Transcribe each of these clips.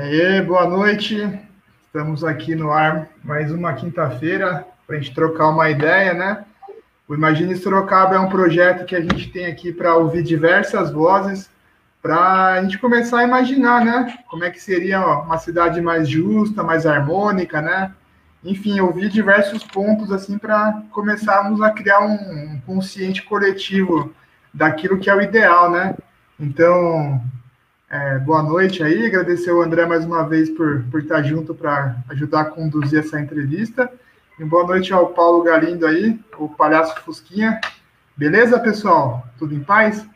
aí, boa noite. Estamos aqui no ar mais uma quinta-feira para a gente trocar uma ideia, né? O Imagine Sorocaba é um projeto que a gente tem aqui para ouvir diversas vozes, para a gente começar a imaginar, né? Como é que seria uma cidade mais justa, mais harmônica, né? Enfim, ouvir diversos pontos assim para começarmos a criar um consciente coletivo daquilo que é o ideal, né? Então, é, boa noite aí, agradecer o André mais uma vez por, por estar junto para ajudar a conduzir essa entrevista. E boa noite ao Paulo Galindo aí, o palhaço Fusquinha. Beleza, pessoal? Tudo em paz?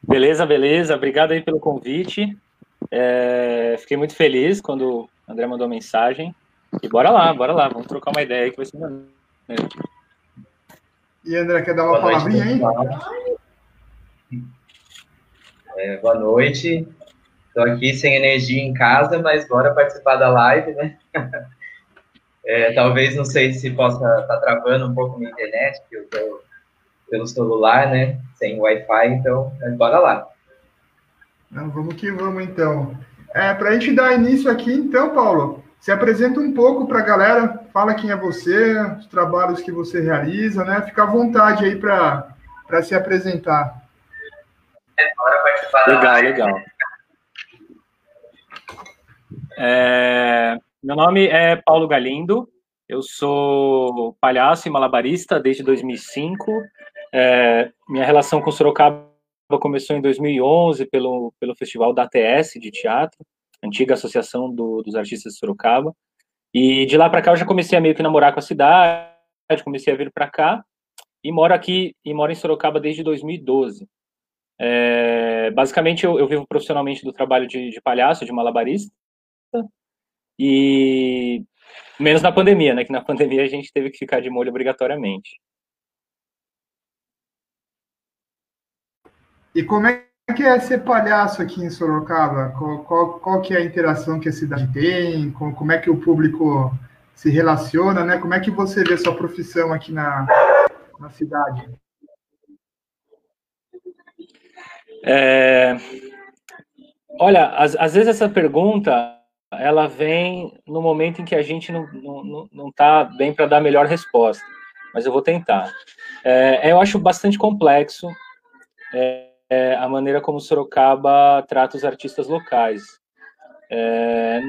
Beleza, beleza. Obrigado aí pelo convite. É, fiquei muito feliz quando o André mandou a mensagem. E bora lá, bora lá. Vamos trocar uma ideia aí que vai ser maneiro. E André, quer dar uma boa palavrinha aí? É, boa noite. Estou aqui sem energia em casa, mas bora participar da live, né? É, talvez, não sei se possa estar tá travando um pouco minha internet, que eu estou pelo celular, né? Sem Wi-Fi, então, bora lá. Não, vamos que vamos, então. É, para a gente dar início aqui, então, Paulo, se apresenta um pouco para a galera, fala quem é você, os trabalhos que você realiza, né? Fica à vontade aí para se apresentar. Legal, legal. É, meu nome é Paulo Galindo, eu sou palhaço e malabarista desde 2005. É, minha relação com Sorocaba começou em 2011 pelo, pelo Festival da ATS de Teatro, antiga Associação do, dos Artistas de Sorocaba. E de lá para cá eu já comecei a meio que namorar com a cidade, comecei a vir para cá e moro aqui e moro em Sorocaba desde 2012. É, basicamente, eu, eu, vivo profissionalmente do trabalho de, de, palhaço, de malabarista, e menos na pandemia, né? Que na pandemia a gente teve que ficar de molho obrigatoriamente. E como é que é ser palhaço aqui em Sorocaba? Qual, qual, qual que é a interação que a cidade tem? Como, como é que o público se relaciona, né? Como é que você vê sua profissão aqui na, na cidade? É... Olha, às, às, vezes essa pergunta ela vem no momento em que a gente não não, não tá bem para dar a melhor resposta, mas eu vou tentar. É, eu acho bastante complexo é, é a maneira como Sorocaba trata os artistas locais. É,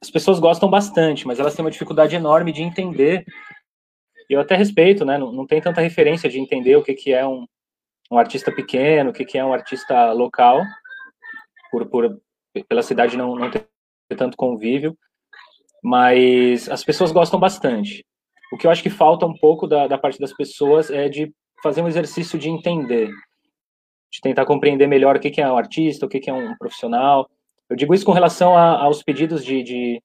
as pessoas gostam bastante, mas elas têm uma dificuldade enorme de entender. Eu até respeito, né? Não, não tem tanta referência de entender o que, que é um, um artista pequeno, o que, que é um artista local, por, por pela cidade não, não ter tanto convívio, mas as pessoas gostam bastante. O que eu acho que falta um pouco da, da parte das pessoas é de fazer um exercício de entender, de tentar compreender melhor o que, que é um artista, o que, que é um profissional. Eu digo isso com relação a, aos pedidos de, de,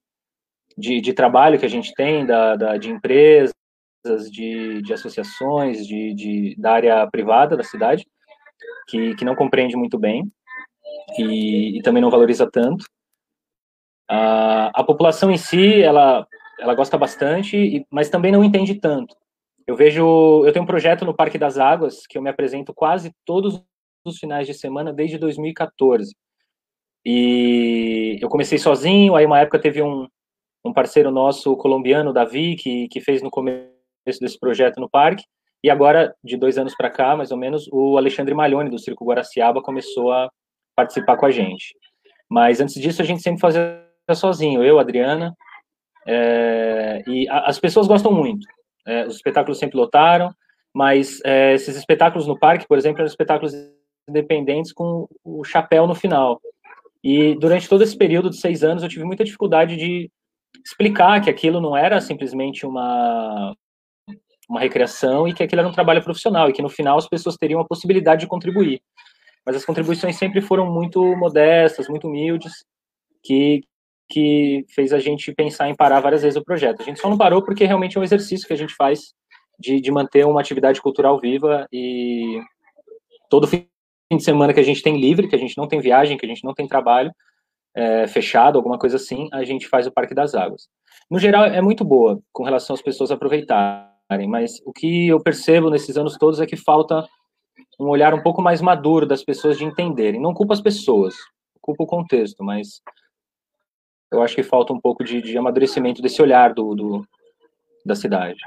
de, de, trabalho que a gente tem da, da de empresas, de, de associações de, de, da área privada da cidade, que, que não compreende muito bem e, e também não valoriza tanto. A, população em si, ela, ela gosta bastante, mas também não entende tanto. Eu vejo, eu tenho um projeto no Parque das Águas que eu me apresento quase todos os finais de semana desde 2014. E eu comecei sozinho, aí uma época teve um, um parceiro nosso colombiano, Davi, que, que fez no começo desse projeto no parque. E agora, de dois anos para cá, mais ou menos, o Alexandre Malhone, do Circo Guaraciaba, começou a participar com a gente. Mas antes disso, a gente sempre fazia sozinho, eu, Adriana. É, e a, as pessoas gostam muito. É, os espetáculos sempre lotaram, mas é, esses espetáculos no parque, por exemplo, eram espetáculos independentes com o chapéu no final. E durante todo esse período de seis anos, eu tive muita dificuldade de explicar que aquilo não era simplesmente uma uma recreação e que aquilo era um trabalho profissional e que no final as pessoas teriam a possibilidade de contribuir. Mas as contribuições sempre foram muito modestas, muito humildes, que que fez a gente pensar em parar várias vezes o projeto. A gente só não parou porque realmente é um exercício que a gente faz de, de manter uma atividade cultural viva e todo fim de semana que a gente tem livre, que a gente não tem viagem, que a gente não tem trabalho é, fechado, alguma coisa assim, a gente faz o Parque das Águas. No geral, é muito boa com relação às pessoas aproveitarem mas o que eu percebo nesses anos todos é que falta um olhar um pouco mais maduro das pessoas de entenderem. Não culpa as pessoas, culpa o contexto, mas eu acho que falta um pouco de, de amadurecimento desse olhar do, do, da cidade.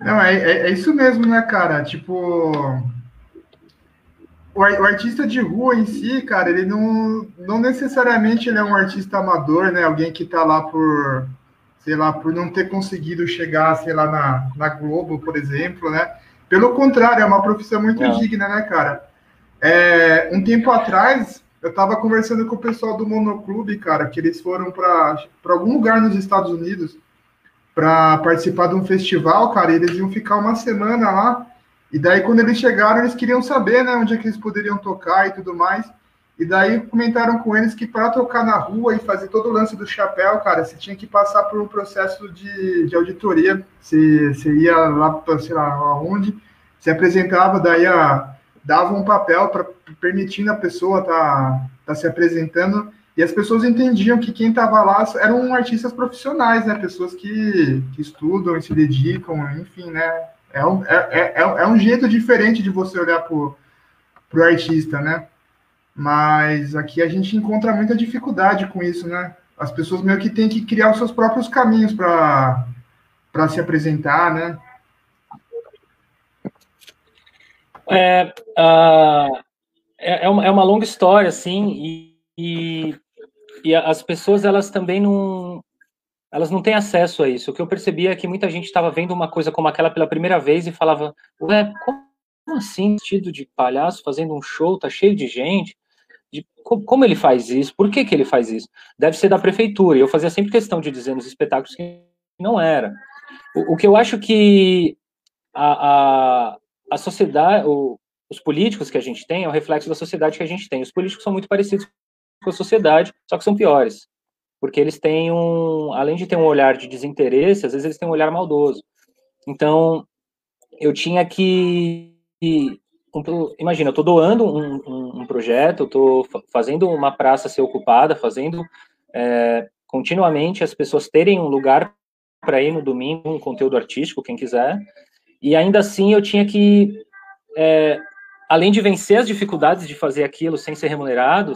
Não, é, é, é, isso mesmo, né, cara? Tipo, o, artista de rua em si, cara, ele não, não necessariamente ele é um artista amador, né? Alguém que tá lá por, sei lá, por não ter conseguido chegar, sei lá, na, na Globo, por exemplo, né? Pelo contrário, é uma profissão muito não. digna, né, cara? É, um tempo atrás, eu tava conversando com o pessoal do Monoclube, cara, que eles foram para algum lugar nos Estados Unidos para participar de um festival, cara, eles iam ficar uma semana lá, e daí quando eles chegaram, eles queriam saber, né, onde é que eles poderiam tocar e tudo mais, e daí comentaram com eles que para tocar na rua e fazer todo o lance do chapéu, cara, você tinha que passar por um processo de, de auditoria. Você, você ia lá para, sei lá, aonde, se apresentava, daí a, dava um papel para permitindo a pessoa tá, tá se apresentando e as pessoas entendiam que quem estava lá eram artistas profissionais, né? Pessoas que, que estudam e se dedicam, enfim, né? É um, é, é, é, um jeito diferente de você olhar para o artista, né? Mas aqui a gente encontra muita dificuldade com isso, né? As pessoas meio que têm que criar os seus próprios caminhos para se apresentar, né? É, uh, é, uma, é uma longa história, assim, e, e, e, as pessoas, elas também não, elas não têm acesso a isso. O que eu percebi é que muita gente estava vendo uma coisa como aquela pela primeira vez e falava, ué, como assim, vestido de palhaço, fazendo um show, tá cheio de gente? De, como, ele faz isso? Por que, que ele faz isso? Deve ser da prefeitura. E eu fazia sempre questão de dizer nos espetáculos que não era. O, o que eu acho que a, a, a sociedade, o, os políticos que a gente tem é o reflexo da sociedade que a gente tem. Os políticos são muito parecidos com a sociedade, só que são piores. Porque eles têm um, além de ter um olhar de desinteresse, às vezes eles têm um olhar maldoso. Então, eu tinha que imagina, eu estou doando um, um, um projeto, estou fazendo uma praça ser ocupada, fazendo é, continuamente as pessoas terem um lugar para ir no domingo, um conteúdo artístico, quem quiser, e ainda assim eu tinha que, é, além de vencer as dificuldades de fazer aquilo sem ser remunerado,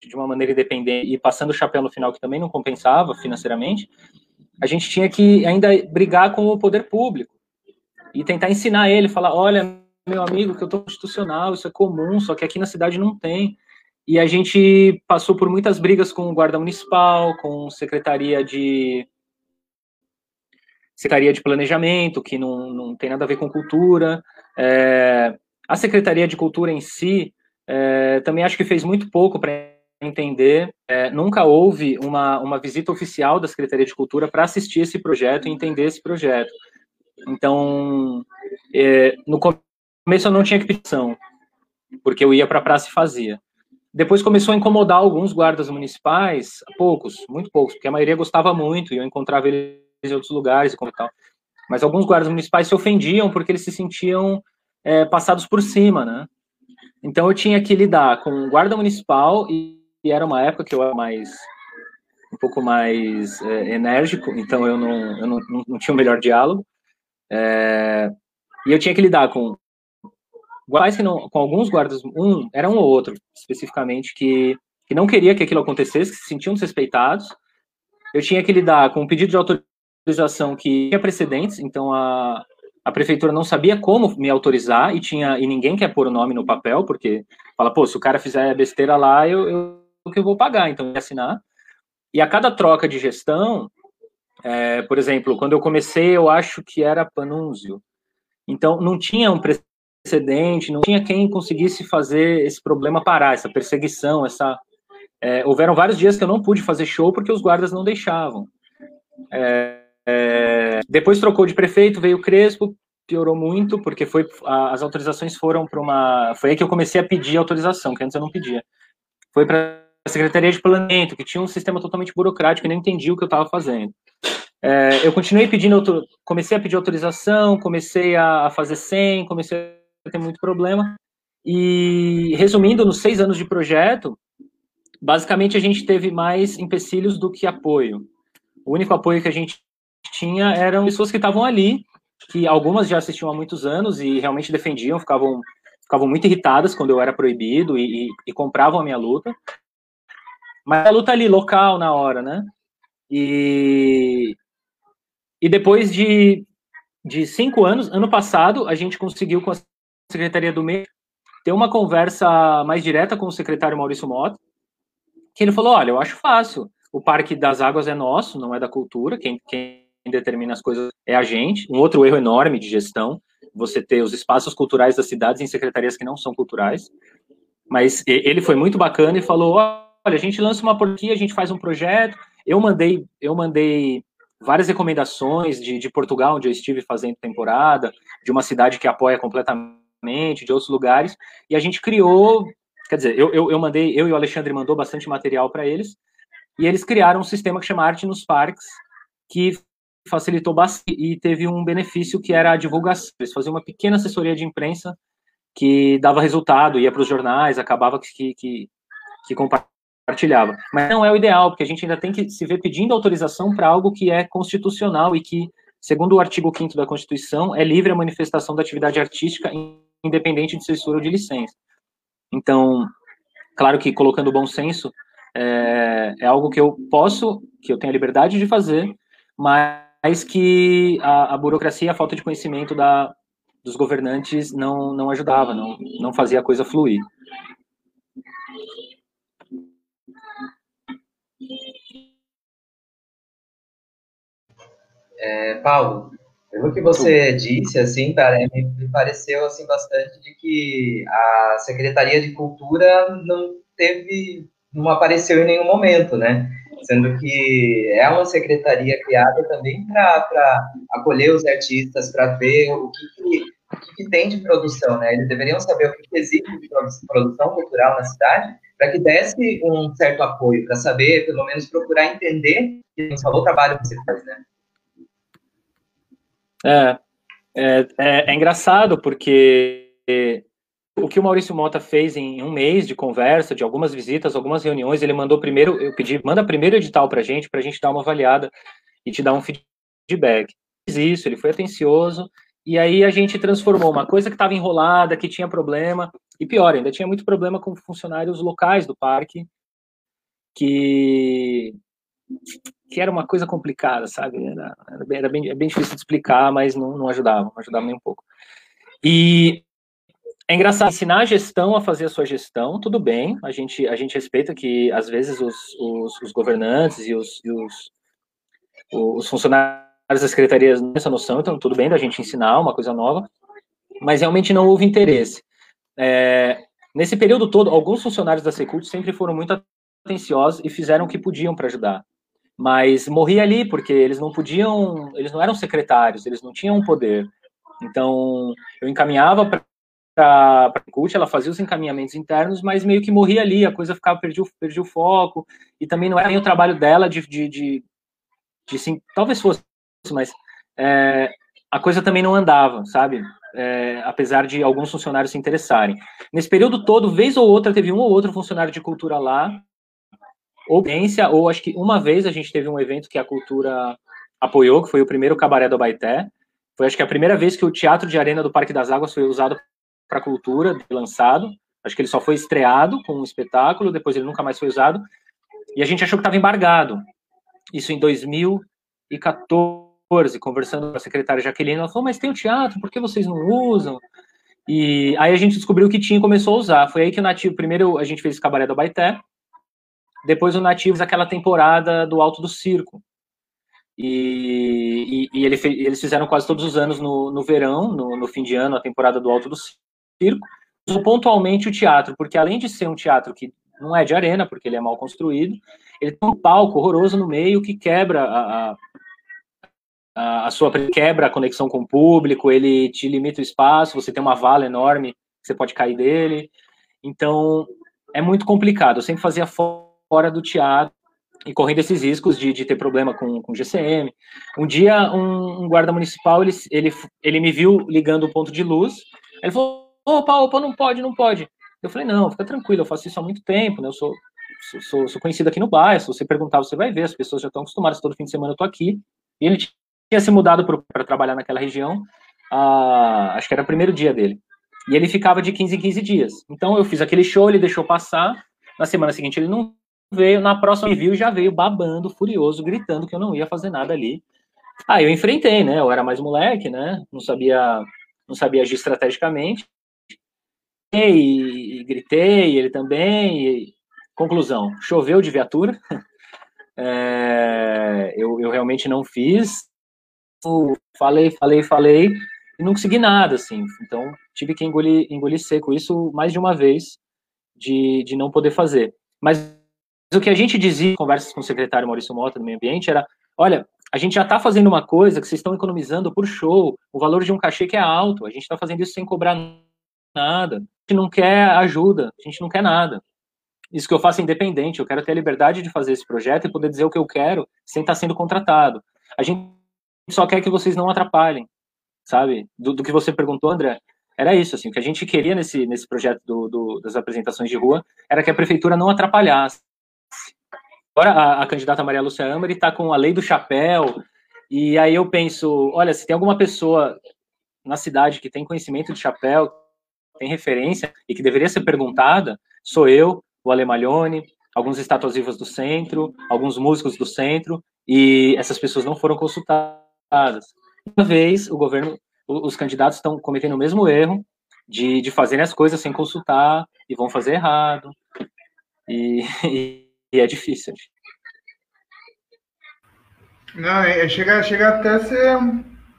de uma maneira independente, e passando o chapéu no final, que também não compensava financeiramente, a gente tinha que ainda brigar com o poder público e tentar ensinar ele, falar, olha, meu amigo, que eu tô constitucional, isso é comum, só que aqui na cidade não tem. E a gente passou por muitas brigas com o guarda municipal, com secretaria de secretaria de planejamento, que não, não tem nada a ver com cultura. É, a secretaria de cultura em si é, também acho que fez muito pouco para entender. É, nunca houve uma, uma visita oficial da secretaria de cultura para assistir esse projeto e entender esse projeto. Então, é, no começo eu não tinha equipação, porque eu ia para a praça e fazia. Depois começou a incomodar alguns guardas municipais, poucos, muito poucos, porque a maioria gostava muito e eu encontrava eles em outros lugares e tal. Mas alguns guardas municipais se ofendiam porque eles se sentiam é, passados por cima, né? Então eu tinha que lidar com guarda municipal e, e era uma época que eu era mais um pouco mais é, enérgico, então eu não, eu não, não, tinha o melhor diálogo. É, e eu tinha que lidar com quase que não, com alguns guardas, um, era um ou outro, especificamente, que, que não queria que aquilo acontecesse, que se sentiam desrespeitados. Eu tinha que lidar com um pedido de autorização que tinha precedentes, então a, a prefeitura não sabia como me autorizar e tinha e ninguém quer pôr o nome no papel, porque fala, pô, se o cara fizer besteira lá, eu, eu que eu vou pagar, então eu ia assinar. E a cada troca de gestão, é, por exemplo, quando eu comecei, eu acho que era Panúnzio. Então, não tinha um precedente, não tinha quem conseguisse fazer esse problema parar, essa perseguição, essa... É, houveram vários dias que eu não pude fazer show porque os guardas não deixavam. É, é, depois trocou de prefeito, veio Crespo, piorou muito, porque foi a, as autorizações foram para uma... Foi aí que eu comecei a pedir autorização, que antes eu não pedia. Foi para a Secretaria de Planejamento, que tinha um sistema totalmente burocrático e nem entendia o que eu estava fazendo. É, eu continuei pedindo, comecei a pedir autorização, comecei a, a fazer 100, comecei ter muito problema. E, resumindo, nos seis anos de projeto, basicamente a gente teve mais empecilhos do que apoio. O único apoio que a gente tinha eram pessoas que estavam ali que algumas já assistiam há muitos anos e realmente defendiam, ficavam, ficavam muito irritadas quando eu era proibido e, e, e compravam a minha luta. Mas a luta ali, local, na hora, né? E, e depois de, de cinco anos, ano passado, a gente conseguiu com a Secretaria do Meio ter uma conversa mais direta com o secretário Maurício Mota, que ele falou, olha, eu acho fácil, o Parque das Águas é nosso, não é da cultura, quem, quem determina as coisas é a gente. Um outro erro enorme de gestão, você ter os espaços culturais das cidades em secretarias que não são culturais. Mas ele foi muito bacana e falou, olha, a gente lança uma porquia, a gente faz um projeto. Eu mandei, eu mandei várias recomendações de, de Portugal, onde eu estive fazendo temporada, de uma cidade que apoia completamente, de outros lugares, e a gente criou, quer dizer, eu, eu, eu mandei, eu e o Alexandre mandou bastante material para eles, e eles criaram um sistema que chama Arte nos Parques, que facilitou bastante e teve um benefício que era a divulgação. Eles faziam uma pequena assessoria de imprensa que dava resultado, ia para os jornais, acabava que, que, que compartilhava. Mas não é o ideal, porque a gente ainda tem que se ver pedindo autorização para algo que é constitucional e que, segundo o artigo 5 da Constituição, é livre a manifestação da atividade artística independente de censura ou de licença. Então, claro que colocando bom senso, é, é, algo que eu posso, que eu tenho a liberdade de fazer, mas que a, a burocracia, a falta de conhecimento da, dos governantes não, não ajudava, não, não fazia a coisa fluir. É, Paulo, pelo que você disse, assim, cara, me pareceu assim bastante de que a Secretaria de Cultura não teve não apareceu em nenhum momento, né? Sendo que é uma secretaria criada também para acolher os artistas, para ver o que, que, o que, que, tem de produção, né? Eles deveriam saber o que, que existe de produção cultural na cidade, para que desse um certo apoio, para saber, pelo menos procurar entender que não falou o trabalho que você faz, né? É, é, é, é engraçado porque o que o Maurício Mota fez em um mês de conversa, de algumas visitas, algumas reuniões, ele mandou primeiro, eu pedi, manda primeiro edital para a gente, para a gente dar uma avaliada e te dar um feedback. Fiz isso, ele foi atencioso, e aí a gente transformou uma coisa que estava enrolada, que tinha problema, e pior, ainda tinha muito problema com funcionários locais do parque, que que era uma coisa complicada, sabe? Era, era, bem, era é bem, difícil de explicar, mas não, não ajudava, não ajudava nem um pouco. E é engraçado ensinar a gestão a fazer a sua gestão, tudo bem, a gente, a gente respeita que às vezes os, os, os governantes e os, e os, os funcionários das secretarias não têm essa noção, então tudo bem da gente ensinar uma coisa nova, mas realmente não houve interesse. É, nesse período todo, alguns funcionários da Secult sempre foram muito atenciosos e fizeram o que podiam para ajudar. Mas morria ali porque eles não podiam, eles não eram secretários, eles não tinham poder. Então, eu encaminhava para a CUT, ela fazia os encaminhamentos internos, mas meio que morria ali, a coisa ficava, perdia, perdia o foco, e também não era nem o trabalho dela de, de, de, de sim, talvez fosse, mas é, a coisa também não andava, sabe? É, apesar de alguns funcionários se interessarem. Nesse período todo, vez ou outra, teve um ou outro funcionário de cultura lá, ou ou acho que uma vez a gente teve um evento que a cultura apoiou, que foi o primeiro cabaré do Baité, foi acho que a primeira vez que o Teatro de Arena do Parque das Águas foi usado para cultura lançado. Acho que ele só foi estreado com um espetáculo, depois ele nunca mais foi usado. E a gente achou que estava embargado. Isso em 2014, conversando com a secretária Jaqueline, ela falou: Mas tem o teatro, por que vocês não usam? E aí a gente descobriu que tinha e começou a usar. Foi aí que o Nativo, primeiro a gente fez o Cabaré do Baité, depois o Nativos, aquela temporada do Alto do Circo. E, e, e ele, eles fizeram quase todos os anos no, no verão, no, no, fim de ano, a temporada do Alto do Circo usou pontualmente o teatro, porque além de ser um teatro que não é de arena, porque ele é mal construído, ele tem um palco horroroso no meio que quebra a, a, a sua quebra a conexão com o público, ele te limita o espaço, você tem uma vala enorme, você pode cair dele. Então, é muito complicado. Eu sempre fazia fora do teatro e correndo esses riscos de, de ter problema com, com GCM. Um dia, um, um guarda municipal, ele, ele, ele me viu ligando o ponto de luz, ele falou, opa, opa, não pode, não pode. Eu falei, não, fica tranquilo, eu faço isso há muito tempo, né? Eu sou, sou, sou conhecido aqui no bairro, se você perguntar, você vai ver, as pessoas já estão acostumadas, todo fim de semana eu tô aqui. E ele tinha se mudado para trabalhar naquela região, ah, acho que era o primeiro dia dele. E ele ficava de 15 em 15 dias. Então eu fiz aquele show, ele deixou passar. Na semana seguinte ele não veio, na próxima me viu já veio babando, furioso, gritando que eu não ia fazer nada ali. Aí eu enfrentei, né? Eu era mais moleque, né? Não sabia, não sabia agir estrategicamente. E, e gritei, ele também. E, conclusão: choveu de viatura. É, eu, eu realmente não fiz. Falei, falei, falei e não consegui nada, assim. Então tive que engolir, engolir seco isso mais de uma vez de, de não poder fazer. Mas o que a gente dizia em conversas com o secretário Maurício Mota do Meio Ambiente era: olha, a gente já está fazendo uma coisa que vocês estão economizando por show, o valor de um cachê que é alto, a gente está fazendo isso sem cobrar nada, a gente não quer ajuda, a gente não quer nada. Isso que eu faço é independente, eu quero ter a liberdade de fazer esse projeto e poder dizer o que eu quero sem estar tá sendo contratado. A gente só quer que vocês não atrapalhem, sabe? Do, do que você perguntou, André, era isso, assim, o que a gente queria nesse, nesse projeto do, do, das apresentações de rua era que a prefeitura não atrapalhasse, Agora a, a candidata Maria Lúcia Amari está com a lei do chapéu, e aí eu penso, olha, se tem alguma pessoa na cidade que tem conhecimento de chapéu, tem referência e que deveria ser perguntada, sou eu, o Alemalhone, alguns estátuas vivas do centro, alguns músicos do centro, e essas pessoas não foram consultadas. Uma vez, o governo, os candidatos estão cometendo o mesmo erro de, de fazerem as coisas sem consultar e vão fazer errado. E, e, e é difícil. Não, é, chega, chega até a ser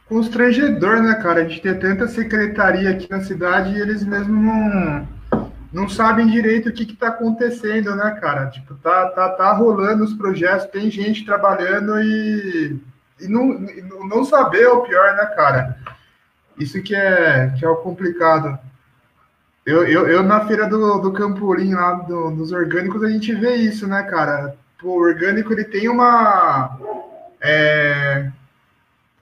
constrangedor, né, cara? A gente tem tanta secretaria aqui na cidade e eles mesmos não, não sabem direito o que está acontecendo, né, cara? Tipo, tá, tá, tá rolando os projetos, tem gente trabalhando e, e não, não saber é o pior, né, cara? Isso que é, que é o complicado. Eu, eu, eu, na feira do, do Campolim, lá do, dos orgânicos, a gente vê isso, né, cara? O orgânico ele tem uma. É,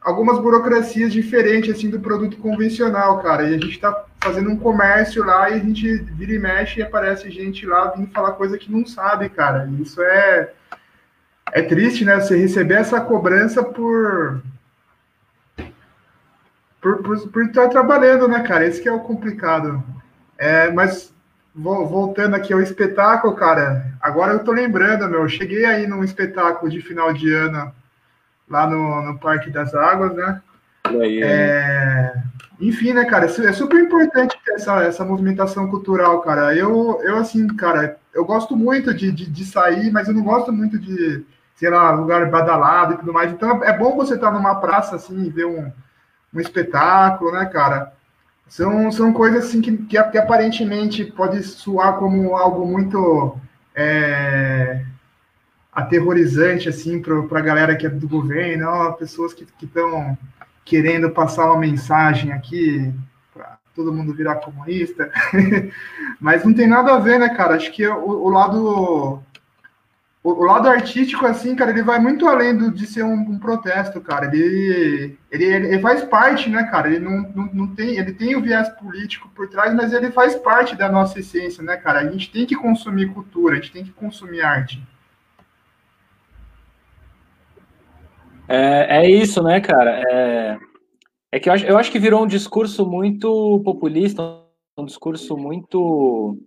algumas burocracias diferentes assim do produto convencional, cara. E a gente tá fazendo um comércio lá e a gente vira e mexe e aparece gente lá vindo falar coisa que não sabe, cara. Isso é é triste, né? Você receber essa cobrança por por, por, por estar trabalhando, né, cara? Esse que é o complicado. É, mas voltando aqui ao espetáculo, cara, agora eu tô lembrando, meu, cheguei aí num espetáculo de final de ano lá no, no Parque das Águas, né? Aí, é, enfim, né, cara, é super importante essa, essa movimentação cultural, cara. Eu, eu assim, cara, eu gosto muito de, de, de sair, mas eu não gosto muito de, sei lá, lugar badalado e tudo mais. Então é bom você estar numa praça assim e ver um, um espetáculo, né, cara? São, são coisas assim que, que, que aparentemente pode soar como algo muito é, aterrorizante assim para a galera que é do governo, ó, pessoas que estão querendo passar uma mensagem aqui para todo mundo virar comunista, mas não tem nada a ver, né, cara? Acho que o, o lado o, lado artístico, assim, cara, ele vai muito além do, de ser um, um protesto, cara. Ele, ele, ele, faz parte, né, cara? Ele não, não, não, tem, ele tem o viés político por trás, mas ele faz parte da nossa essência, né, cara? A gente tem que consumir cultura, a gente tem que consumir arte. É, é isso, né, cara? É, é que eu acho, eu acho que virou um discurso muito populista, um discurso muito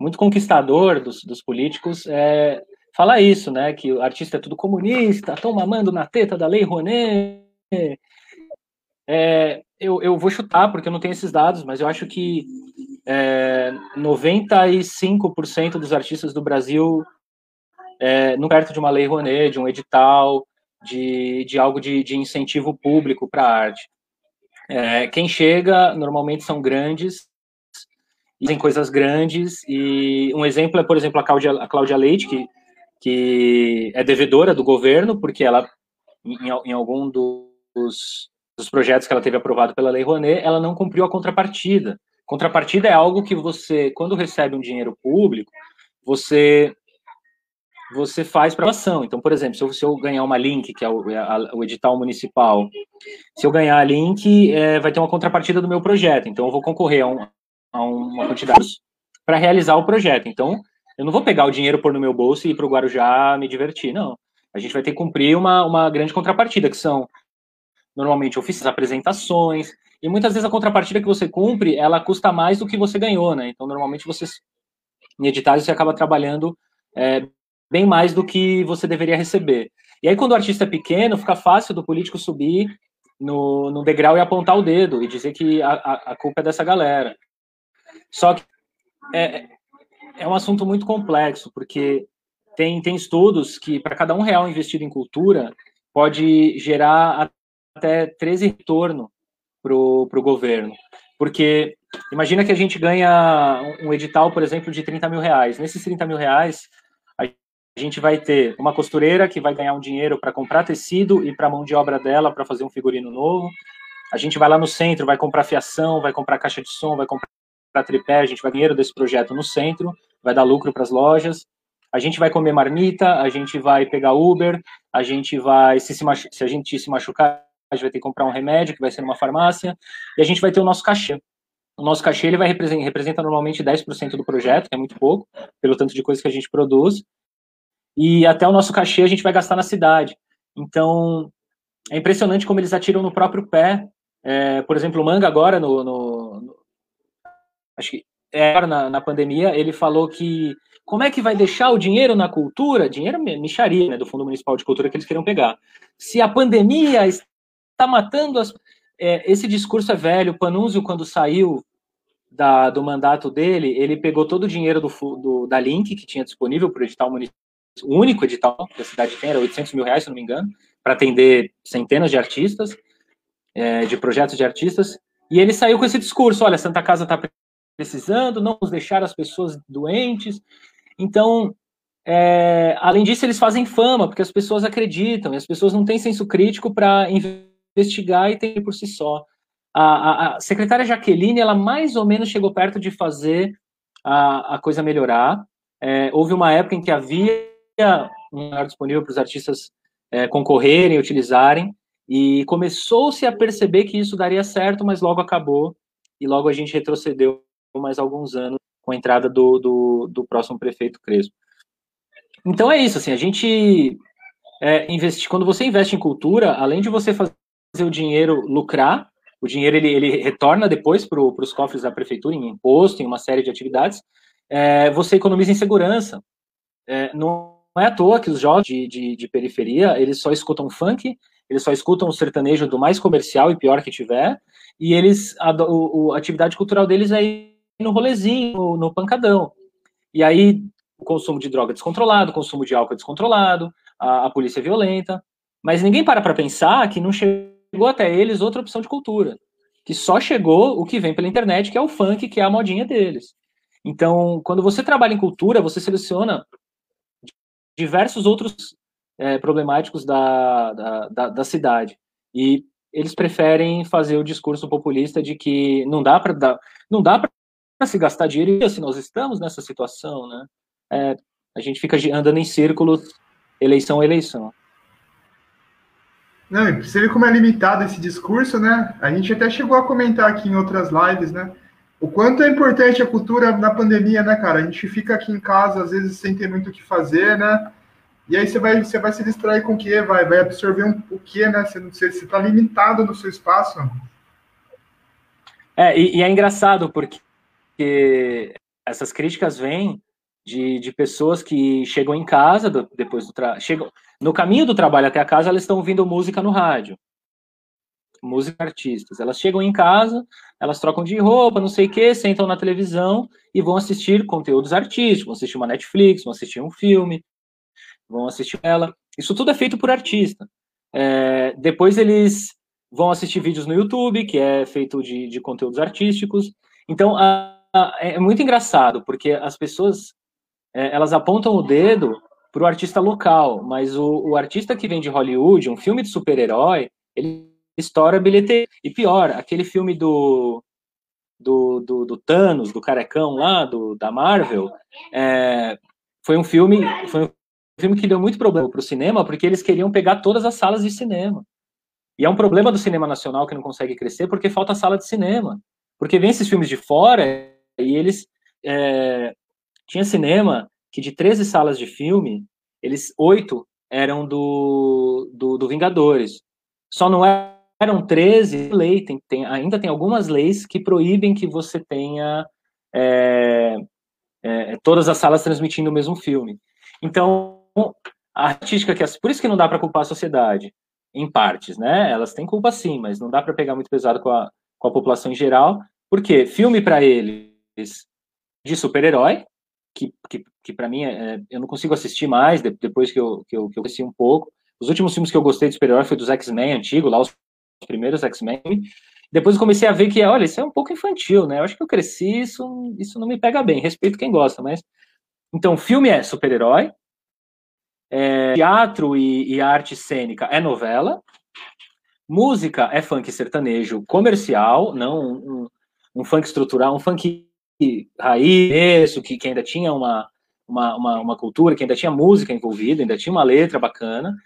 muito conquistador dos, dos políticos. É, fala isso, né? Que o artista é tudo comunista, estão mamando na teta da Lei Rouanet. É, eu, eu vou chutar, porque eu não tenho esses dados, mas eu acho que é, 95% dos artistas do Brasil é, não perto de uma Lei Rouanet, de um edital, de, de algo de, de incentivo público para a arte. É, quem chega normalmente são grandes, dizem coisas grandes, e um exemplo é, por exemplo, a Cláudia, a Cláudia Leite, que que é devedora do governo, porque ela, em, em algum dos, dos, projetos que ela teve aprovado pela Lei Rouanet, ela não cumpriu a contrapartida. Contrapartida é algo que você, quando recebe um dinheiro público, você você faz para ação. Então, por exemplo, se eu, se eu, ganhar uma link, que é o, a, o edital municipal, se eu ganhar a link, é, vai ter uma contrapartida do meu projeto. Então, eu vou concorrer a, um, a uma quantidade para realizar o projeto. Então, eu não vou pegar o dinheiro, pôr no meu bolso e ir para o Guarujá me divertir, não. A gente vai ter que cumprir uma, uma grande contrapartida, que são normalmente oficinas, apresentações, e muitas vezes a contrapartida que você cumpre, ela custa mais do que você ganhou, né? Então, normalmente você, em editais, você acaba trabalhando é, bem mais do que você deveria receber. E aí, quando o artista é pequeno, fica fácil do político subir no, no degrau e apontar o dedo e dizer que a, a, a culpa é dessa galera. Só que é, é um assunto muito complexo, porque tem, tem estudos que, para cada um real investido em cultura, pode gerar até 13 retorno para o governo. Porque imagina que a gente ganha um edital, por exemplo, de 30 mil reais. Nesses 30 mil reais, a gente vai ter uma costureira que vai ganhar um dinheiro para comprar tecido e para a mão de obra dela para fazer um figurino novo. A gente vai lá no centro, vai comprar fiação, vai comprar caixa de som, vai comprar tripé, a gente vai dinheiro desse projeto no centro, vai dar lucro para as lojas. A gente vai comer marmita, a gente vai pegar Uber, a gente vai, se, se, se a gente se machucar, a gente vai ter que comprar um remédio que vai ser numa farmácia, e a gente vai ter o nosso cachê. O nosso cachê ele vai representa, representa normalmente 10% do projeto, que é muito pouco, pelo tanto de coisas que a gente produz, e até o nosso cachê a gente vai gastar na cidade. Então, é impressionante como eles atiram no próprio pé. É, por exemplo, o Manga agora, no, no acho que era na, na, pandemia, ele falou que como é que vai deixar o dinheiro na cultura? Dinheiro micharia, né, do Fundo Municipal de Cultura que eles queriam pegar. Se a pandemia está matando as... É, esse discurso é velho. O Panunzio, quando saiu da, do mandato dele, ele pegou todo o dinheiro do, do da Link, que tinha disponível para o edital o único edital que a cidade tem, era 800 mil reais, se não me engano, para atender centenas de artistas, é, de projetos de artistas, e ele saiu com esse discurso, olha, Santa Casa está precisando, não deixar as pessoas doentes, então, é, além disso, eles fazem fama, porque as pessoas acreditam, e as pessoas não têm senso crítico para investigar e ter por si só. A, a, a, secretária Jaqueline, ela mais ou menos chegou perto de fazer a, a coisa melhorar. É, houve uma época em que havia um lugar disponível para os artistas é, concorrerem, utilizarem, e começou-se a perceber que isso daria certo, mas logo acabou, e logo a gente retrocedeu mais alguns anos com a entrada do, do, do próximo prefeito Crespo. Então é isso, assim, a gente é, investe, quando você investe em cultura, além de você fazer o dinheiro lucrar, o dinheiro ele, ele retorna depois para os cofres da prefeitura em imposto, em uma série de atividades, é, você economiza em segurança. É, não é à toa que os jovens de, de, de, periferia, eles só escutam funk, eles só escutam o sertanejo do mais comercial e pior que tiver, e eles, a, o, a atividade cultural deles é no rolezinho, no, pancadão. E aí, o consumo de droga descontrolado, o consumo de álcool descontrolado, a, a polícia é violenta, mas ninguém para para pensar que não chegou até eles outra opção de cultura, que só chegou o que vem pela internet, que é o funk, que é a modinha deles. Então, quando você trabalha em cultura, você seleciona diversos outros é, problemáticos da, da, da, da, cidade. E eles preferem fazer o discurso populista de que não dá para não dá para se gastar dinheiro e assim nós estamos nessa situação, né? É, a gente fica andando em círculos, eleição a eleição. Não, você vê como é limitado esse discurso, né? A gente até chegou a comentar aqui em outras lives, né? O quanto é importante a cultura na pandemia, né, cara? A gente fica aqui em casa, às vezes, sem ter muito o que fazer, né? E aí você vai, você vai se distrair com o quê? Vai, vai absorver um, o quê, né? Você, você, você tá limitado no seu espaço. É, e, e é engraçado, porque essas críticas vêm de, de pessoas que chegam em casa do, depois do trabalho. No caminho do trabalho até a casa, elas estão ouvindo música no rádio música artistas. Elas chegam em casa, elas trocam de roupa, não sei o quê, sentam na televisão e vão assistir conteúdos artísticos, vão assistir uma Netflix, vão assistir um filme, vão assistir ela. Isso tudo é feito por artista. É, depois eles vão assistir vídeos no YouTube, que é feito de, de conteúdos artísticos. Então, a, é muito engraçado, porque as pessoas, é, elas apontam o dedo para o artista local, mas o, o artista que vem de Hollywood, um filme de super-herói, ele estoura bilheteria. E pior, aquele filme do, do, do, do Thanos, do carecão lá, do, da Marvel, é, foi um filme foi um filme que deu muito problema para o cinema, porque eles queriam pegar todas as salas de cinema. E é um problema do cinema nacional que não consegue crescer, porque falta sala de cinema. Porque vem esses filmes de fora e eles... É, tinha cinema que de 13 salas de filme, eles oito eram do, do, do Vingadores. Só não eram 13 lei, tem, tem, ainda tem algumas leis que proíbem que você tenha é, é, todas as salas transmitindo o mesmo filme. Então, a artística que por isso que não dá para culpar a sociedade em partes, né? Elas têm culpa sim, mas não dá para pegar muito pesado com a, com a população em geral, porque filme para eles de super-herói, que, que, que para mim é, eu não consigo assistir mais depois que eu, que eu, que eu cresci um pouco. Os últimos filmes que eu gostei de super-herói foi dos X-Men antigo, lá os primeiros X-Men. Depois eu comecei a ver que, olha, isso é um pouco infantil, né? Eu acho que eu cresci, isso, isso não me pega bem. Respeito quem gosta, mas. Então, filme é super-herói, é, teatro e, e, arte cênica é novela, música é funk sertanejo comercial, não um, um funk estrutural, um funk raiz, que, que ainda tinha uma, uma, uma, uma, cultura, que ainda tinha música envolvida, ainda tinha uma letra bacana.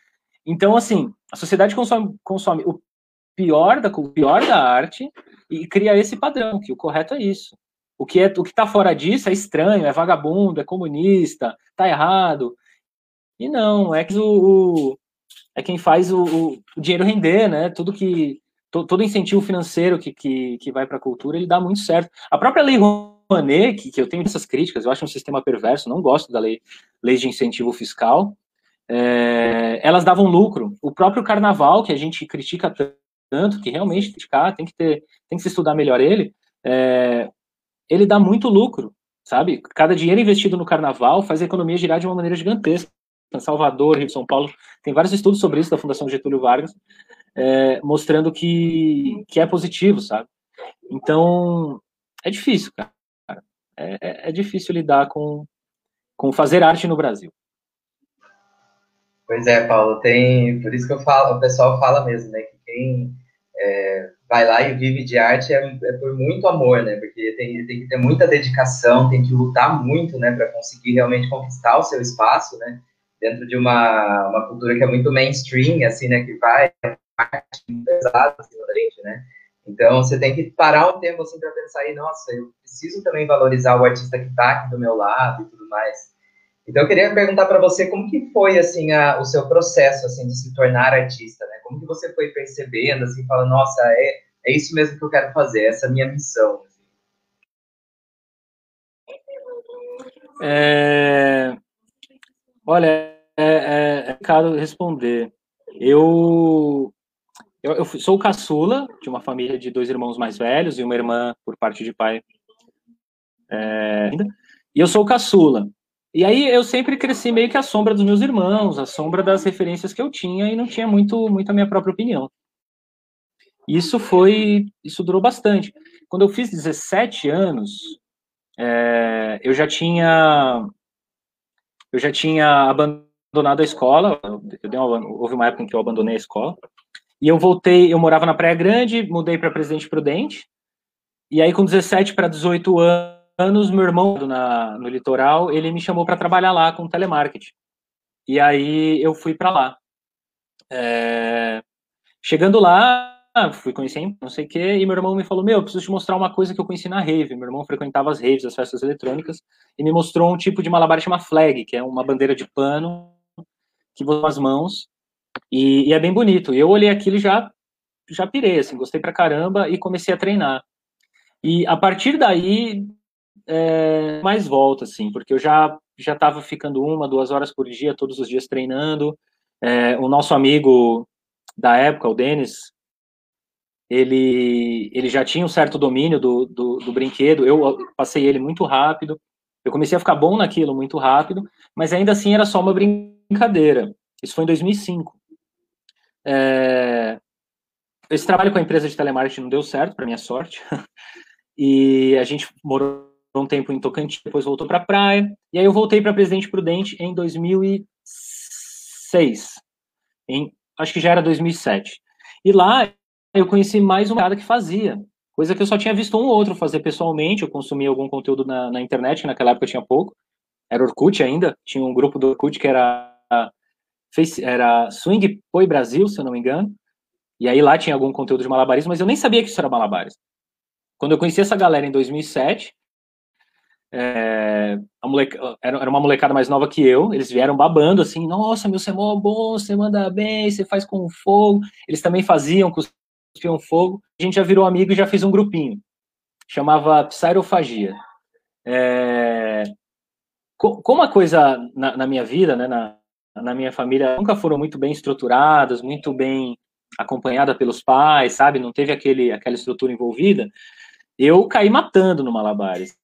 Então, assim, a sociedade consome, consome o pior da, o pior da arte e cria esse padrão, que o correto é isso. O que é o que está fora disso é estranho, é vagabundo, é comunista, tá errado. E não, é que o, o é quem faz o, o, dinheiro render, né? Tudo que to, todo incentivo financeiro que, que, que vai para a cultura ele dá muito certo. A própria lei Rouanet, que, que eu tenho essas críticas, eu acho um sistema perverso, não gosto da lei, lei de incentivo fiscal. É, elas davam lucro. O próprio carnaval, que a gente critica tanto, que realmente criticar, tem que ter, tem que se estudar melhor ele, é, ele dá muito lucro, sabe? Cada dinheiro investido no carnaval faz a economia girar de uma maneira gigantesca. Em Salvador, Rio de São Paulo, tem vários estudos sobre isso da Fundação Getúlio Vargas, é, mostrando que, que é positivo, sabe? Então, é difícil, cara. É, é, é difícil lidar com, com fazer arte no Brasil. Pois é, Paulo, tem. Por isso que eu falo, o pessoal fala mesmo, né? Que quem é, vai lá e vive de arte é, é, por muito amor, né? Porque tem, tem que ter muita dedicação, tem que lutar muito, né? Para conseguir realmente conquistar o seu espaço, né? Dentro de uma, uma cultura que é muito mainstream, assim, né? Que vai arte pesada assim, gente, né? Então você tem que parar um tempo assim para pensar aí, nossa, eu preciso também valorizar o artista que está aqui do meu lado e tudo mais. Então eu queria perguntar para você como que foi assim a, o seu processo assim de se tornar artista, né? Como que você foi percebendo assim, falando, nossa, é, é isso mesmo que eu quero fazer, essa é a minha missão. É... Olha, é, é, é caro responder. Eu, eu, eu sou o caçula de uma família de dois irmãos mais velhos e uma irmã por parte de pai é, e eu sou o caçula. E aí eu sempre cresci meio que à sombra dos meus irmãos, à sombra das referências que eu tinha e não tinha muito, muito a minha própria opinião. Isso foi, isso durou bastante. Quando eu fiz 17 anos, é, eu já tinha, eu já tinha abandonado a escola. Uma, houve uma época em que eu abandonei a escola e eu voltei. Eu morava na Praia Grande, mudei para Presidente Prudente. E aí, com 17 para 18 anos meu irmão na, no litoral, ele me chamou para trabalhar lá com telemarketing. E aí eu fui para lá. É... Chegando lá, fui conhecer não sei o quê, e meu irmão me falou, meu, eu preciso te mostrar uma coisa que eu conheci na rave. Meu irmão frequentava as raves, as festas eletrônicas, e me mostrou um tipo de malabar que chama flag, que é uma bandeira de pano que com as mãos, e, e, é bem bonito. Eu olhei aquilo e já, já pirei, assim, gostei pra caramba, e comecei a treinar. E a partir daí, é, mais volta, assim, porque eu já já estava ficando uma, duas horas por dia, todos os dias treinando. É, o nosso amigo da época, o Denis, ele, ele já tinha um certo domínio do, do, do, brinquedo, eu passei ele muito rápido, eu comecei a ficar bom naquilo muito rápido, mas ainda assim era só uma brincadeira. Isso foi em 2005. É, esse trabalho com a empresa de telemarketing não deu certo, para minha sorte, e a gente morou um tempo em Tocantins, depois voltou para a praia, e aí eu voltei para Presidente Prudente em 2006, em, acho que já era 2007. E lá eu conheci mais uma cara que fazia, coisa que eu só tinha visto um ou outro fazer pessoalmente, eu consumia algum conteúdo na, na internet, que naquela época tinha pouco, era Orkut ainda, tinha um grupo do Orkut que era, era Swing Poi Brasil, se eu não me engano, e aí lá tinha algum conteúdo de malabarismo, mas eu nem sabia que isso era malabares. Quando eu conheci essa galera em 2007, é, moleca, era, uma molecada mais nova que eu, eles vieram babando assim, nossa, meu, você é mó bom, você manda bem, você faz com fogo. Eles também faziam cuspiam fogo, a gente já virou amigo e já fez um grupinho. Chamava Psyrofagia. É... Como a coisa na, na minha vida, né, na, na minha família, nunca foram muito bem estruturadas, muito bem acompanhada pelos pais, sabe? Não teve aquele, aquela estrutura envolvida. Eu caí matando no Malabares.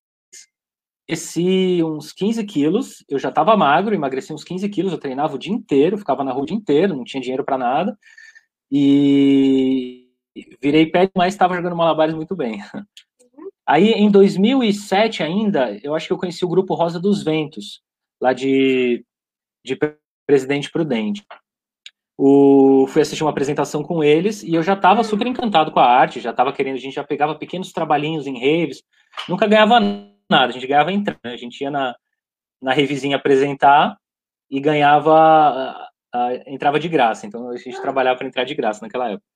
Esse uns 15 quilos, eu já estava magro, emagreci uns 15 quilos, eu treinava o dia inteiro, ficava na rua o dia inteiro, não tinha dinheiro para nada. E virei pé, mas estava jogando Malabares muito bem. Aí, em 2007 ainda, eu acho que eu conheci o grupo Rosa dos Ventos, lá de, de Presidente Prudente o, fui assistir uma apresentação com eles e eu já estava super encantado com a arte, já estava querendo, a gente já pegava pequenos trabalhinhos em raves, nunca ganhava nada, a gente ganhava entrando, né? a gente ia na, na revizinha apresentar e ganhava, entrava de graça, então a gente trabalhava para entrar de graça naquela época.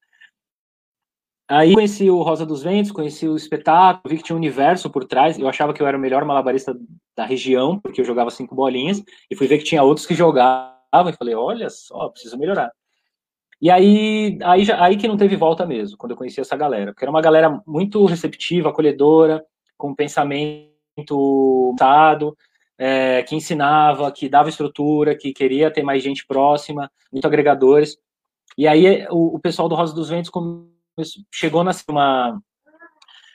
Aí conheci o Rosa dos Ventos, conheci o espetáculo, vi que tinha um universo por trás. Eu achava que eu era o melhor malabarista da região, porque eu jogava cinco bolinhas, e fui ver que tinha outros que jogavam e falei, olha só, preciso melhorar. E aí, aí, aí que não teve volta mesmo, quando eu conheci essa galera, porque era uma galera muito receptiva, acolhedora, com pensamento montado, é, que ensinava, que dava estrutura, que queria ter mais gente próxima, muito agregadores. E aí o, o pessoal do Rosa dos Ventos chegou na uma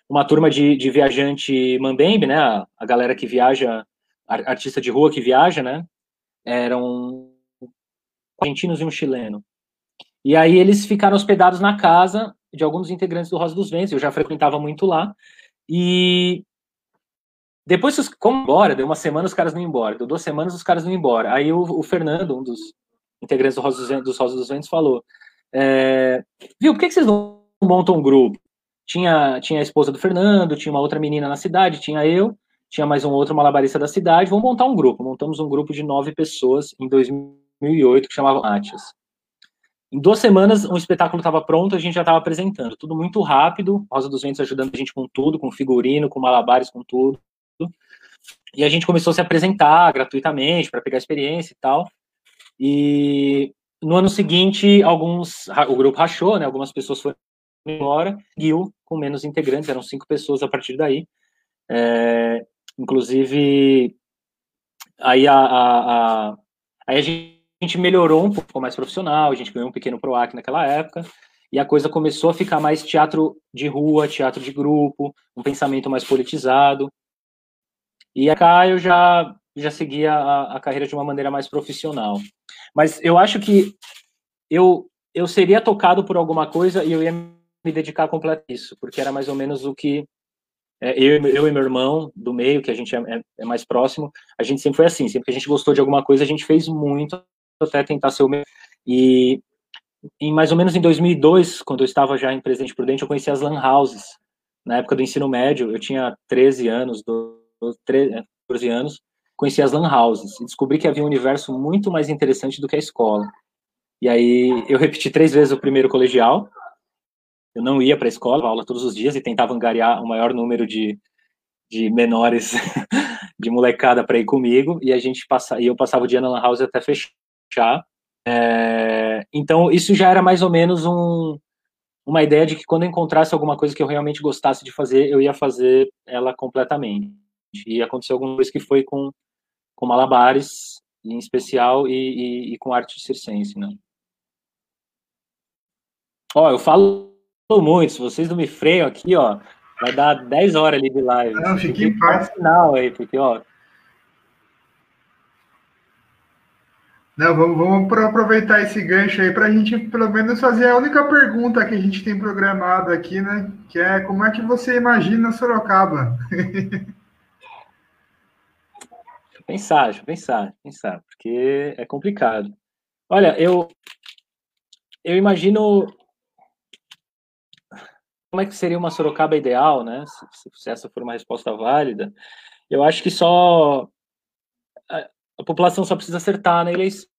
uma turma de, de viajante Mambembe, né? A, a galera que viaja, artista de rua que viaja, né? Eram argentinos e um chileno. E aí eles ficaram hospedados na casa de alguns integrantes do Rosa dos Ventos, eu já frequentava muito lá, e depois, como embora, deu uma semana os caras não iam embora, deu duas semanas os caras não iam embora. Aí o, o Fernando, um dos integrantes do Rosa dos Ventos, dos Rosa dos Ventos falou, é, viu, por que, que vocês não montam um grupo? Tinha, tinha a esposa do Fernando, tinha uma outra menina na cidade, tinha eu, tinha mais um outro malabarista da cidade, vamos montar um grupo. Montamos um grupo de nove pessoas em 2000 2008 que chamava Atias. Em duas semanas, um espetáculo estava pronto, a gente já estava apresentando. Tudo muito rápido, Rosa dos Ventos ajudando a gente com tudo, com figurino, com malabares, com tudo. E a gente começou a se apresentar gratuitamente para pegar experiência e tal. E no ano seguinte, alguns, o grupo rachou, né? Algumas pessoas foram embora, seguiu com menos integrantes, eram cinco pessoas a partir daí. É, inclusive, aí a, a, a, aí a gente gente melhorou um pouco mais profissional, a gente ganhou um pequeno PROAC naquela época, e a coisa começou a ficar mais teatro de rua, teatro de grupo, um pensamento mais politizado. E acá eu já, já seguia a, a carreira de uma maneira mais profissional. Mas eu acho que eu, eu seria tocado por alguma coisa e eu ia me dedicar completo a isso, porque era mais ou menos o que é, eu, eu e meu irmão do meio, que a gente é, é, é, mais próximo, a gente sempre foi assim, sempre que a gente gostou de alguma coisa, a gente fez muito até tentar ser o meu. E em mais ou menos em 2002, quando eu estava já em Presidente Prudente, eu conheci as lan houses. Na época do ensino médio, eu tinha 13 anos, 12, 13 anos, conheci as lan houses e descobri que havia um universo muito mais interessante do que a escola. E aí eu repeti três vezes o primeiro colegial. Eu não ia para a escola, aula todos os dias e tentava angariar o maior número de, de menores de molecada para ir comigo e a gente passa e eu passava o dia na lan house até fechar já. É, então, isso já era mais ou menos um, uma ideia de que quando eu encontrasse alguma coisa que eu realmente gostasse de fazer, eu ia fazer ela completamente. E aconteceu alguma coisa que foi com, com malabares, em especial, e, e, e com arte circense, né? Ó, eu falo muito, se vocês não me freiam aqui, ó, vai dar 10 horas ali de live. Não, fique em paz. final aí, porque, ó, Não, vamos, vamos aproveitar esse gancho aí para a gente, pelo menos, fazer a única pergunta que a gente tem programado aqui, né? Que é como é que você imagina Sorocaba? pensar, pensar, pensar, porque é complicado. Olha, eu, eu imagino como é que seria uma Sorocaba ideal, né? Se, se essa for uma resposta válida. Eu acho que só a população só precisa acertar na eleição,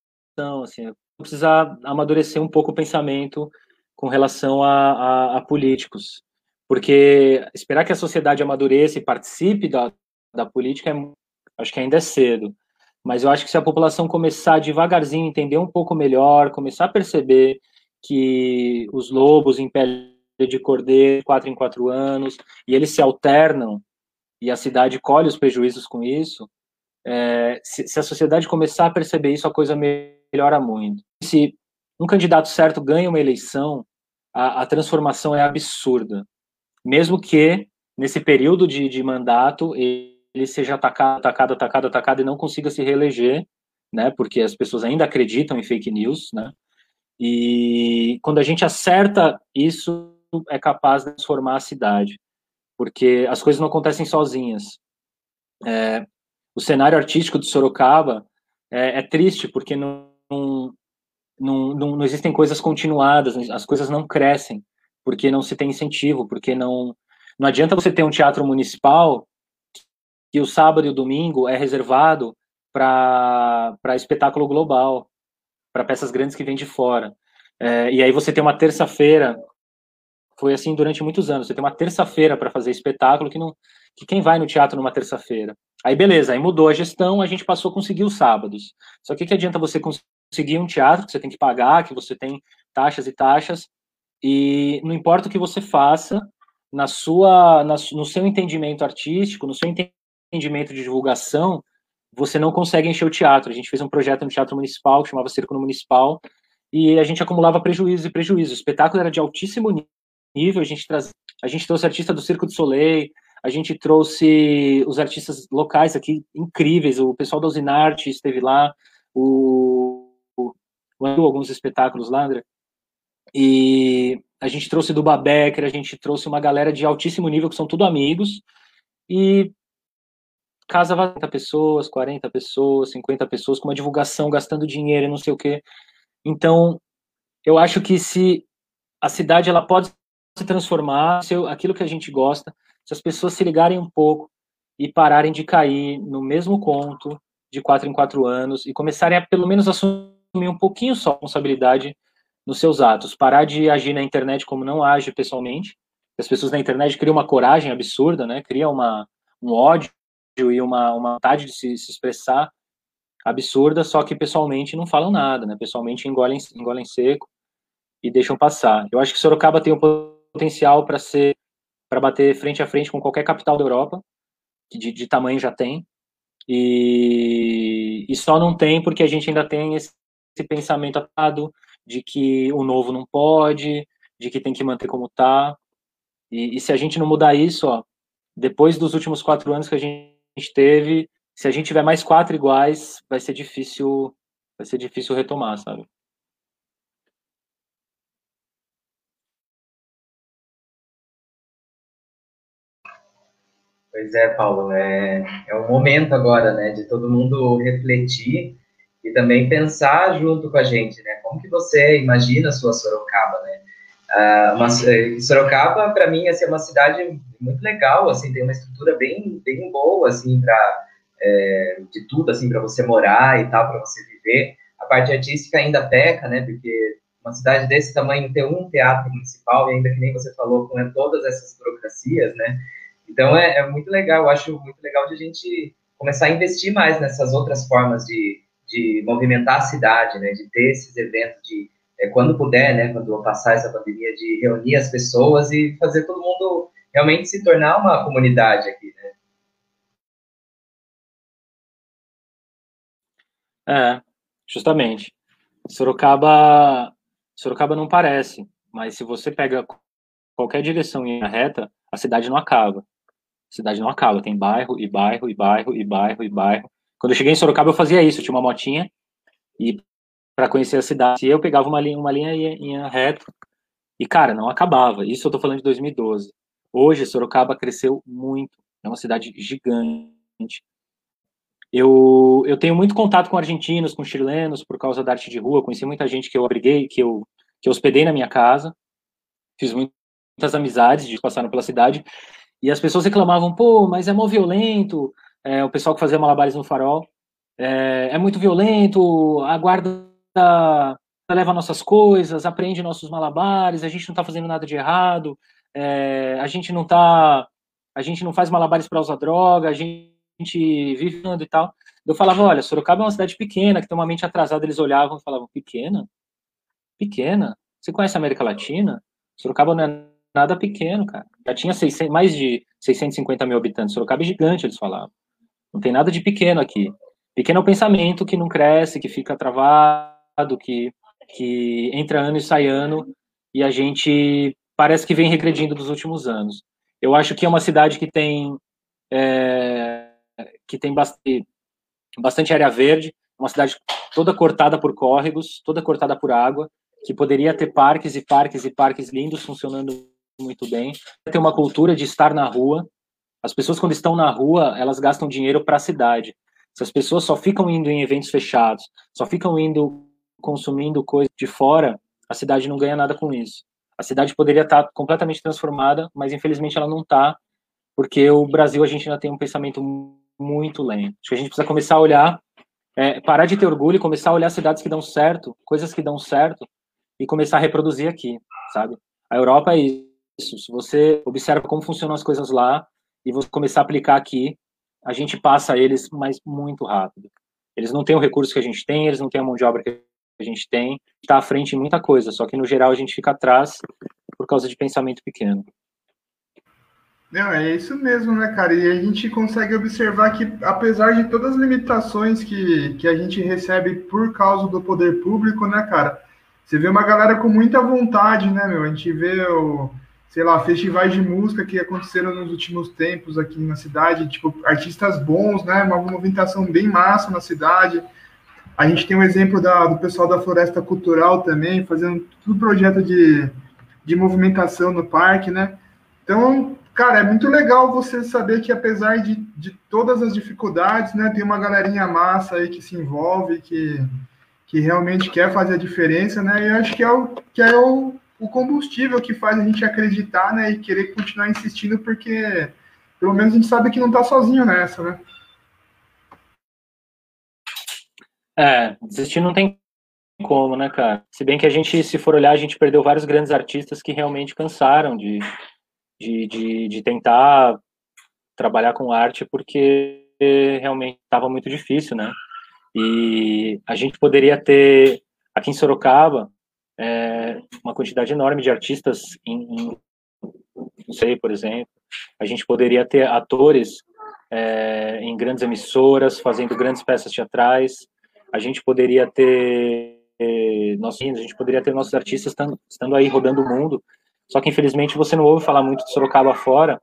assim, precisa amadurecer um pouco o pensamento com relação a, a, a, políticos, porque esperar que a sociedade amadureça e participe da, da política, é, acho que ainda é cedo, mas eu acho que se a população começar devagarzinho, entender um pouco melhor, começar a perceber que os lobos em pele de cordeiro, quatro em quatro anos, e eles se alternam, e a cidade colhe os prejuízos com isso, é, se, se, a sociedade começar a perceber isso, a coisa melhora muito. Se um candidato certo ganha uma eleição, a, a transformação é absurda. Mesmo que, nesse período de, de mandato, ele seja atacado, atacado, atacado, atacado e não consiga se reeleger, né? Porque as pessoas ainda acreditam em fake news, né? E quando a gente acerta isso, é capaz de transformar a cidade, porque as coisas não acontecem sozinhas. É, o cenário artístico de Sorocaba é, é triste, porque não, não, não, não, existem coisas continuadas, as coisas não crescem, porque não se tem incentivo, porque não, não adianta você ter um teatro municipal que o sábado e o domingo é reservado para espetáculo global, para peças grandes que vêm de fora. É, e aí você tem uma terça-feira, foi assim durante muitos anos, você tem uma terça-feira para fazer espetáculo que não que quem vai no teatro numa terça-feira? Aí beleza, aí mudou a gestão, a gente passou a conseguir os sábados. Só que que adianta você conseguir um teatro que você tem que pagar, que você tem taxas e taxas, e não importa o que você faça, na sua, na, no seu entendimento artístico, no seu entendimento de divulgação, você não consegue encher o teatro. A gente fez um projeto no Teatro Municipal, que chamava Círculo Municipal, e a gente acumulava prejuízos e prejuízos. O espetáculo era de altíssimo nível, a gente, traz, a gente trouxe artista do Circo de Soleil, a gente trouxe os artistas locais aqui, incríveis, o pessoal da Usinarte esteve lá, o, alguns espetáculos lá, André, e a gente trouxe do Babecker, a gente trouxe uma galera de altíssimo nível, que são tudo amigos, e casa 40 pessoas, 40 pessoas, 50 pessoas, com uma divulgação, gastando dinheiro e não sei o quê. Então, eu acho que se a cidade ela pode se transformar, se aquilo que a gente gosta, se as pessoas se ligarem um pouco e pararem de cair no mesmo conto de quatro em quatro anos e começarem a pelo menos assumir um pouquinho só responsabilidade nos seus atos, parar de agir na internet como não age pessoalmente. As pessoas na internet criam uma coragem absurda, né? Criam uma um ódio e uma, uma vontade de se, se, expressar absurda, só que pessoalmente não falam nada, né? Pessoalmente engolem, engolem seco e deixam passar. Eu acho que Sorocaba tem o potencial para ser para bater frente a frente com qualquer capital da Europa, que de, de tamanho já tem, e, e, só não tem porque a gente ainda tem esse, esse pensamento atado de que o novo não pode, de que tem que manter como está, e, e, se a gente não mudar isso, ó, depois dos últimos quatro anos que a gente teve, se a gente tiver mais quatro iguais, vai ser difícil, vai ser difícil retomar, sabe? Pois é, Paulo, é, é um momento agora, né, de todo mundo refletir e também pensar junto com a gente, né, como que você imagina a sua Sorocaba, né? Eh, Sorocaba, para mim, assim, é uma cidade muito legal, assim, tem uma estrutura bem, bem boa, assim, para é, de tudo, assim, para você morar e tal, para você viver. A parte artística ainda peca, né, porque uma cidade desse tamanho ter um teatro municipal e ainda que nem você falou com todas essas burocracias, né, então é, é, muito legal, eu acho muito legal de a gente começar a investir mais nessas outras formas de, de movimentar a cidade, né, de ter esses eventos de é, quando puder, né, quando passar essa pandemia, de reunir as pessoas e fazer todo mundo realmente se tornar uma comunidade aqui, né? É, justamente. Sorocaba, Sorocaba não parece, mas se você pega qualquer direção em reta, a cidade não acaba cidade não acaba, tem bairro e bairro e bairro e bairro e bairro. Quando eu cheguei em Sorocaba, eu fazia isso, eu tinha uma motinha e para conhecer a cidade, eu pegava uma linha, uma linha ia, ia reto e cara, não acabava. Isso eu tô falando de 2012. Hoje Sorocaba cresceu muito, é uma cidade gigante. Eu, eu tenho muito contato com argentinos, com chilenos por causa da arte de rua, conheci muita gente que eu abriguei, que eu que eu hospedei na minha casa. Fiz muitas amizades de passaram pela cidade e as pessoas reclamavam, pô, mas é mó violento, é, o pessoal que fazia malabares no farol, é, é muito violento, a guarda leva nossas coisas, aprende nossos malabares, a gente não está fazendo nada de errado, é, a gente não tá, a gente não faz malabares para usar droga, a gente vive e tal. Eu falava, olha, Sorocaba é uma cidade pequena, que tem uma mente atrasada, eles olhavam e falavam, pequena? Pequena? Você conhece a América Latina? Sorocaba não é nada pequeno, cara. Já tinha 600, mais de 650 mil habitantes. Sorocaba é gigante, eles falavam. Não tem nada de pequeno aqui. Pequeno é o pensamento que não cresce, que fica travado, que, que entra ano e sai ano, e a gente parece que vem regredindo dos últimos anos. Eu acho que é uma cidade que tem é, que tem bastante, bastante área verde, uma cidade toda cortada por córregos, toda cortada por água, que poderia ter parques e parques e parques lindos funcionando muito bem. Tem uma cultura de estar na rua. As pessoas quando estão na rua, elas gastam dinheiro para a cidade. Se as pessoas só ficam indo em eventos fechados, só ficam indo consumindo coisas de fora, a cidade não ganha nada com isso. A cidade poderia estar completamente transformada, mas infelizmente ela não está, porque o Brasil a gente ainda tem um pensamento muito lento. Acho que a gente precisa começar a olhar, é, parar de ter orgulho e começar a olhar cidades que dão certo, coisas que dão certo, e começar a reproduzir aqui, sabe? A Europa é isso. Se você observa como funcionam as coisas lá e você começar a aplicar aqui, a gente passa eles, mas muito rápido. Eles não têm o recurso que a gente tem, eles não têm a mão de obra que a gente tem, está à frente em muita coisa, só que no geral a gente fica atrás por causa de pensamento pequeno. Não, é isso mesmo, né, cara? E a gente consegue observar que, apesar de todas as limitações que, que a gente recebe por causa do poder público, né, cara? Você vê uma galera com muita vontade, né, meu? A gente vê o, sei lá, festivais de música que aconteceram nos últimos tempos aqui na cidade, tipo, artistas bons, né, uma movimentação bem massa na cidade. A gente tem um exemplo da, do pessoal da Floresta Cultural também, fazendo tudo projeto de, de movimentação no parque, né? Então, cara, é muito legal você saber que apesar de, de todas as dificuldades, né, tem uma galerinha massa aí que se envolve, que, que realmente quer fazer a diferença, né? E acho que é o, que é o o combustível que faz a gente acreditar, né, e querer continuar insistindo, porque pelo menos a gente sabe que não está sozinho nessa, né? É, desistir não tem como, né, cara? Se bem que a gente, se for olhar, a gente perdeu vários grandes artistas que realmente cansaram de, de, de, de tentar trabalhar com arte porque realmente estava muito difícil, né? E a gente poderia ter, aqui em Sorocaba, é, uma quantidade enorme de artistas em, em, não sei, por exemplo, a gente poderia ter atores é, em grandes emissoras fazendo grandes peças teatrais, a gente poderia ter nós, a gente poderia ter nossos artistas estando, estando aí rodando o mundo, só que infelizmente você não ouve falar muito de Sorocaba fora,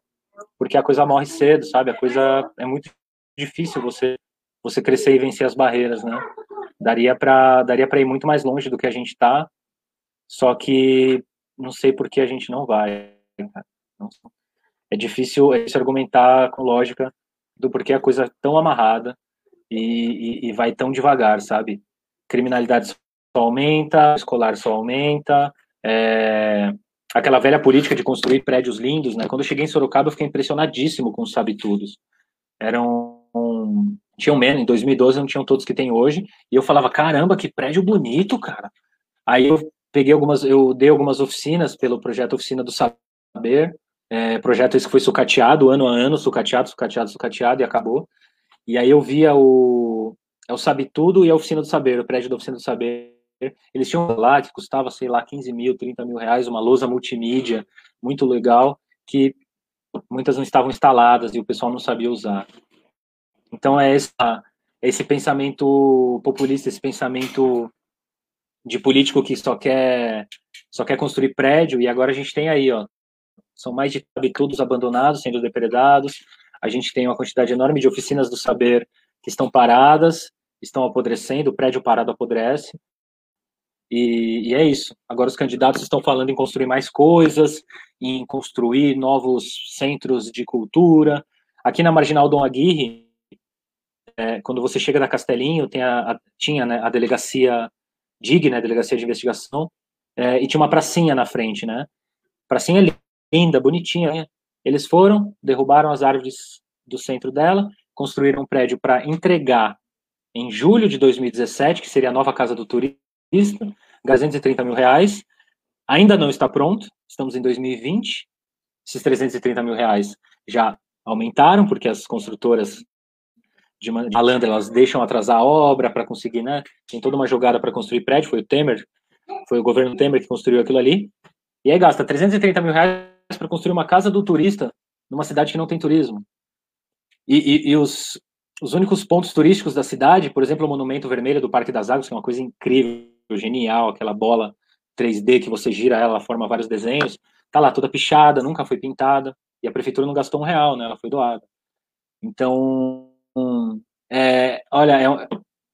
porque a coisa morre cedo, sabe? A coisa é muito difícil você você crescer e vencer as barreiras, né? Daria para daria para ir muito mais longe do que a gente está só que não sei por que a gente não vai. É difícil, difícil argumentar com lógica do porquê a coisa é tão amarrada e, e, e vai tão devagar, sabe? Criminalidade só aumenta, escolar só aumenta, é, aquela velha política de construir prédios lindos, né? Quando eu cheguei em Sorocaba, eu fiquei impressionadíssimo com os sabitudos. Eram um, tinham menos, em 2012 não tinham todos que tem hoje, e eu falava, caramba, que prédio bonito, cara. Aí eu peguei algumas, eu dei algumas oficinas pelo projeto Oficina do Saber, é, projeto esse que foi sucateado ano a ano, sucateado, sucateado, sucateado e acabou. E aí eu via o, é o Sabe Tudo e a Oficina do Saber, o prédio da Oficina do Saber. Eles tinham lá que custava, sei lá, 15 mil, 30 mil reais, uma lousa multimídia muito legal, que muitas não estavam instaladas e o pessoal não sabia usar. Então é esse, esse pensamento populista, esse pensamento de político que só quer só quer construir prédio e agora a gente tem aí, ó, são mais de habitudos abandonados sendo depredados. A gente tem uma quantidade enorme de oficinas do saber que estão paradas, estão apodrecendo, o prédio parado apodrece. E, e, é isso. Agora os candidatos estão falando em construir mais coisas, em construir novos centros de cultura. Aqui na Marginal Dom Aguirre, é, quando você chega da Castelinho, tem a, a tinha né, a delegacia DIG, né, Delegacia de Investigação, é, e tinha uma pracinha na frente, né? Pracinha linda, bonitinha. Né? Eles foram, derrubaram as árvores do centro dela, construíram um prédio para entregar em julho de 2017, que seria a nova casa do turista, 330 mil reais. Ainda não está pronto, estamos em 2020. Esses 330 mil reais já aumentaram, porque as construtoras de malandra, elas deixam atrasar a obra para conseguir, né? Tem toda uma jogada para construir prédio, foi o Temer, foi o governo Temer que construiu aquilo ali. E aí gasta 330 mil reais para construir uma casa do turista numa cidade que não tem turismo. E, e, e os, os únicos pontos turísticos da cidade, por exemplo, o Monumento Vermelho do Parque das Águas, que é uma coisa incrível, genial, aquela bola 3D que você gira ela, forma vários desenhos, tá lá toda pichada, nunca foi pintada, e a prefeitura não gastou um real, né? Ela foi doada. Então, é, olha, é,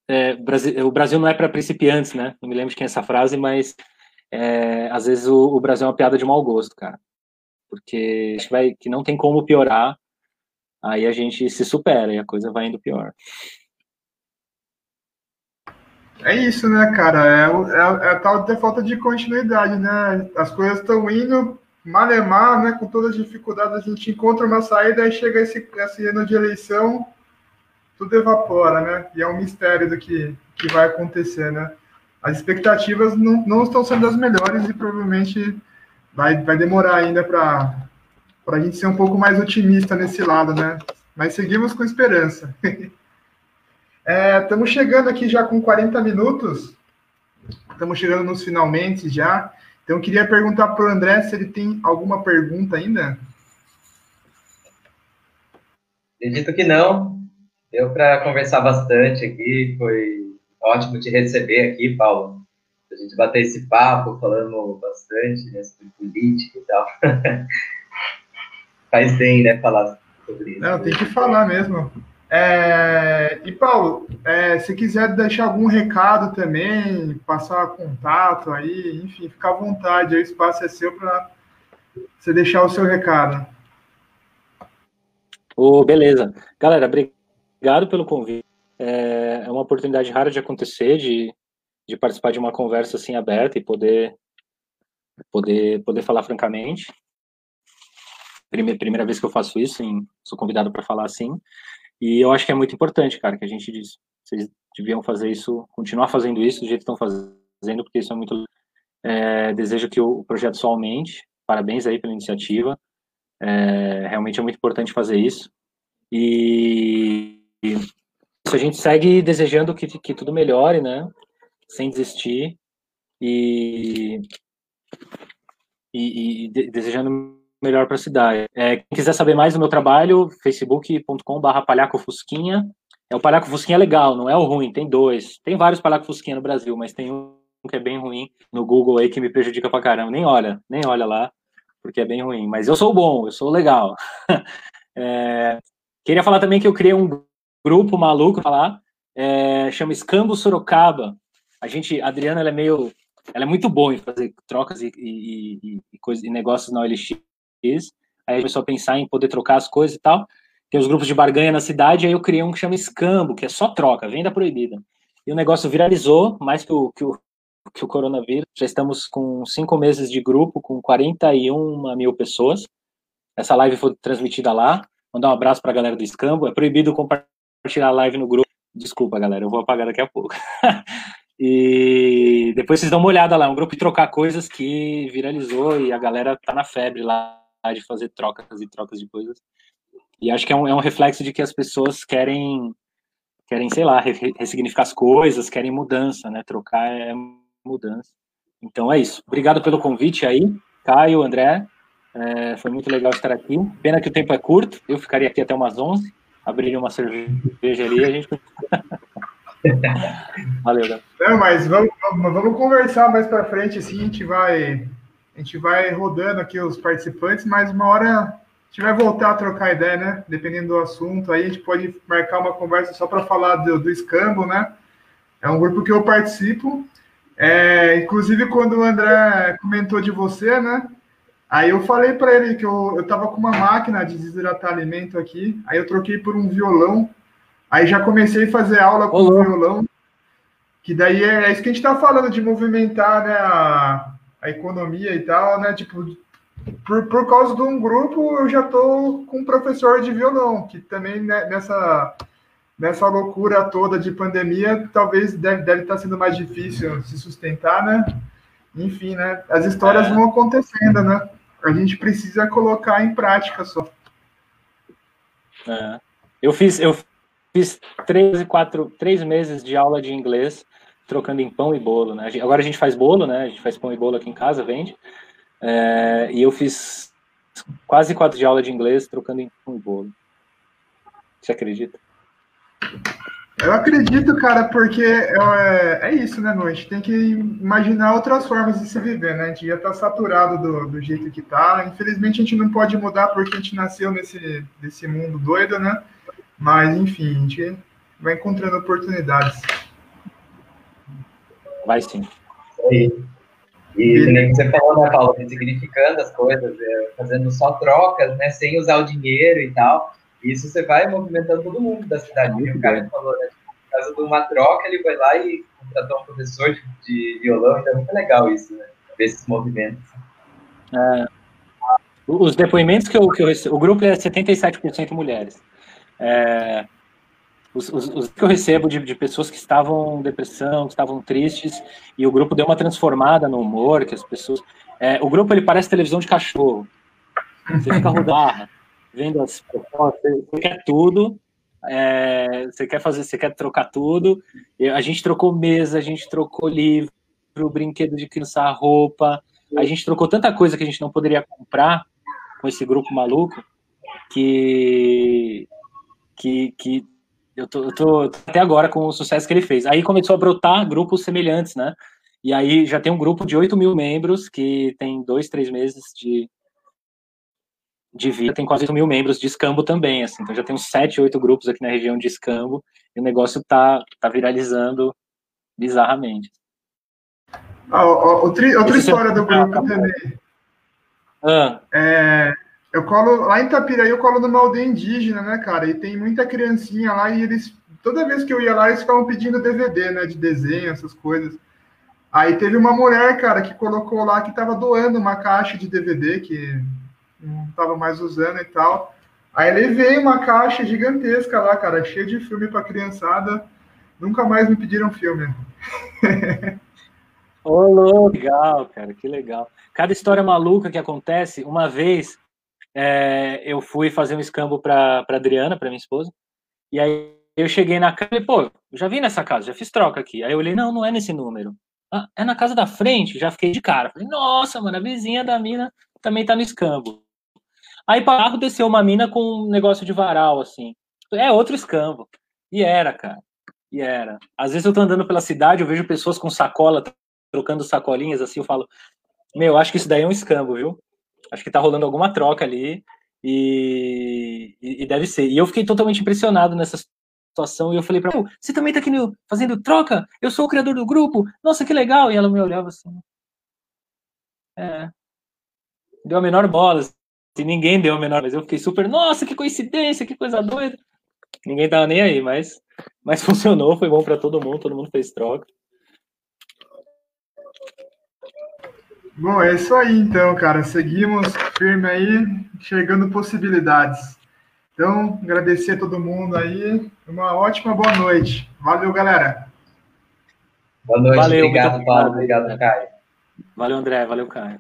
é, Brasil, o Brasil não é para principiantes, né? Não me lembro de quem é essa frase, mas é, às vezes o, o, Brasil é uma piada de mau gosto, cara. Porque acho que, vai, que não tem como piorar, aí a gente se supera e a coisa vai indo pior. É isso, né, cara? É, é, é a tal da falta de continuidade, né? As coisas estão indo malemar, né? Com todas as dificuldades, a gente encontra uma saída e chega esse, esse ano de eleição, tudo evapora, né? E é um mistério do que, que vai acontecer, né? As expectativas não, não estão sendo as melhores e provavelmente vai, vai demorar ainda para a gente ser um pouco mais otimista nesse lado, né? Mas seguimos com esperança. é, estamos chegando aqui já com 40 minutos, estamos chegando nos finalmente já. Então, queria perguntar para o André se ele tem alguma pergunta ainda. Acredito que não. Deu para conversar bastante aqui, foi ótimo te receber aqui, Paulo. A gente bater esse papo, falando bastante né, sobre política e tal. Faz bem, né, falar sobre isso. Não, tem que falar mesmo. É, e Paulo, é, se quiser deixar algum recado também, passar contato aí, enfim, fica à vontade, o espaço é seu para você deixar o seu recado. Oh, beleza. Galera, obrigado Obrigado pelo convite. É, é uma oportunidade rara de acontecer, de, de participar de uma conversa assim aberta e poder poder poder falar francamente. Primeira, primeira vez que eu faço isso, sou convidado para falar assim. E eu acho que é muito importante, cara, que a gente diz, vocês deviam fazer isso, continuar fazendo isso do jeito que estão fazendo, porque isso é muito. É, desejo que o projeto só aumente. Parabéns aí pela iniciativa. É, realmente é muito importante fazer isso. E a gente segue desejando que, que tudo melhore, né? Sem desistir e, e, e desejando melhor para a cidade. É, quem quiser saber mais do meu trabalho, facebook.com.br Palhaco Fusquinha. É o Palhaco Fusquinha legal, não é o ruim, tem dois. Tem vários Palhaco Fusquinha no Brasil, mas tem um que é bem ruim no Google aí que me prejudica pra caramba. Nem olha, nem olha lá, porque é bem ruim. Mas eu sou bom, eu sou legal. é, queria falar também que eu criei um grupo maluco falar, é, chama Escambo Sorocaba. A gente, a Adriana, ela é meio, ela é muito boa em fazer trocas e, e, e, e, coisa, e negócios na OLX. Aí começou a pensar em poder trocar as coisas e tal. Tem os grupos de barganha na cidade, aí eu criei um que chama Escambo, que é só troca, venda proibida. E o negócio viralizou, mais que o, que o, que o coronavírus. Já estamos com cinco meses de grupo, com 41 mil pessoas. Essa live foi transmitida lá. Mandar um abraço para a galera do Escambo. É proibido compartilhar compartilhar a live no grupo. Desculpa, galera, eu vou apagar daqui a pouco. e depois vocês dão uma olhada lá, é um grupo de trocar coisas que viralizou e a galera tá na febre lá de fazer trocas e trocas de coisas. E acho que é um, é um reflexo de que as pessoas querem, querem, sei lá, ressignificar as coisas, querem mudança, né? Trocar é mudança. Então é isso. Obrigado pelo convite aí, Caio, André. É, foi muito legal estar aqui. Pena que o tempo é curto, eu ficaria aqui até umas 11 abrir uma cerveja ali a gente. Valeu, né? Não, mas vamos, vamos conversar mais para frente, assim, a gente vai. A gente vai rodando aqui os participantes, mas uma hora a gente vai voltar a trocar ideia, né? Dependendo do assunto, aí a gente pode marcar uma conversa só para falar do, do escambo, né? É um grupo que eu participo. É, inclusive, quando o André comentou de você, né? Aí eu falei para ele que eu, eu tava com uma máquina de desidratar alimento aqui, aí eu troquei por um violão, aí já comecei a fazer aula com o violão, que daí é, é, isso que a gente tá falando, de movimentar né, a, a economia e tal, né? Tipo, por, por causa de um grupo, eu já tô com um professor de violão, que também né, nessa, nessa loucura toda de pandemia, talvez deve, deve estar tá sendo mais difícil se sustentar, né? Enfim, né? As histórias é. vão acontecendo, né? A gente precisa colocar em prática só. É. Eu fiz, eu fiz três, quatro, três meses de aula de inglês trocando em pão e bolo, né? Agora a gente faz bolo, né? A gente faz pão e bolo aqui em casa, vende. É, e eu fiz quase quatro de aula de inglês trocando em um bolo. Você acredita? Eu acredito, cara, porque é, é isso, né, meu? A gente tem que imaginar outras formas de se viver, né? A gente já tá saturado do, do jeito que tá. Infelizmente, a gente não pode mudar porque a gente nasceu nesse, nesse mundo doido, né? Mas, enfim, a gente vai encontrando oportunidades. Vai sim. E, e nem você falou, né, Paulo, significando as coisas, é, fazendo só trocas, né, sem usar o dinheiro e tal. Isso você vai movimentando todo mundo da cidade. o cara falou, né? Por causa de uma troca, ele foi lá e contratou um professor de, de violão, então é muito legal isso, né? Ver esses movimentos. É, os depoimentos que eu, que eu recebo, o grupo é 77% mulheres. É, os, os, os, que eu recebo de, de pessoas que estavam em depressão, que estavam tristes, e o grupo deu uma transformada no humor, que as pessoas... É, o grupo, ele parece televisão de cachorro. Você fica rodando vendo as propostas, você quer tudo, é, você quer fazer, você quer trocar tudo. A gente trocou mesa, a gente trocou livro, brinquedo de criança, roupa. A gente trocou tanta coisa que a gente não poderia comprar com esse grupo maluco que que, que eu, tô, eu tô até agora com o sucesso que ele fez. Aí começou a brotar grupos semelhantes, né? E aí já tem um grupo de 8 mil membros que tem dois, três meses de, de vida, tem quase 8 mil membros de escambo também, assim, então já tem uns 7, 8 grupos aqui na região de escambo, e o negócio tá, tá viralizando bizarramente. Ah, outra, outra história do grupo também. Ah. É, eu colo, lá em Itapiraí eu colo numa aldeia indígena, né, cara, e tem muita criancinha lá, e eles, toda vez que eu ia lá, eles ficavam pedindo DVD, né, de desenho, essas coisas. Aí teve uma mulher, cara, que colocou lá que tava doando uma caixa de DVD, que não estava mais usando e tal. Aí levei uma caixa gigantesca lá, cara, cheia de filme para criançada. Nunca mais me pediram filme. Ô, legal, cara, que legal. Cada história maluca que acontece, uma vez é, eu fui fazer um escambo para Adriana, para minha esposa, e aí eu cheguei na casa e, pô, já vim nessa casa, já fiz troca aqui. Aí eu olhei, não, não é nesse número. Ah, é na casa da frente, já fiquei de cara. Falei, nossa, mano, a vizinha da mina também tá no escambo. Aí para carro desceu uma mina com um negócio de varal, assim. É outro escambo. E era, cara. E era. Às vezes eu tô andando pela cidade, eu vejo pessoas com sacola, trocando sacolinhas, assim, eu falo, meu, acho que isso daí é um escambo, viu? Acho que tá rolando alguma troca ali e, e, deve ser. E eu fiquei totalmente impressionado nessa situação e eu falei pra ela, você também tá aqui no, fazendo troca? Eu sou o criador do grupo, nossa, que legal! E ela me olhava assim. É. Deu a menor bola, se ninguém deu o menor, mas eu fiquei super, nossa, que coincidência, que coisa doida. Ninguém tava nem aí, mas, mas funcionou, foi bom para todo mundo, todo mundo fez troca. Bom, é isso aí então, cara. Seguimos firme aí, chegando possibilidades. Então, agradecer a todo mundo aí. Uma ótima boa noite. Valeu, galera. Boa noite, Valeu, obrigado, Paulo. Obrigado, Caio. Valeu, André. Valeu, Caio.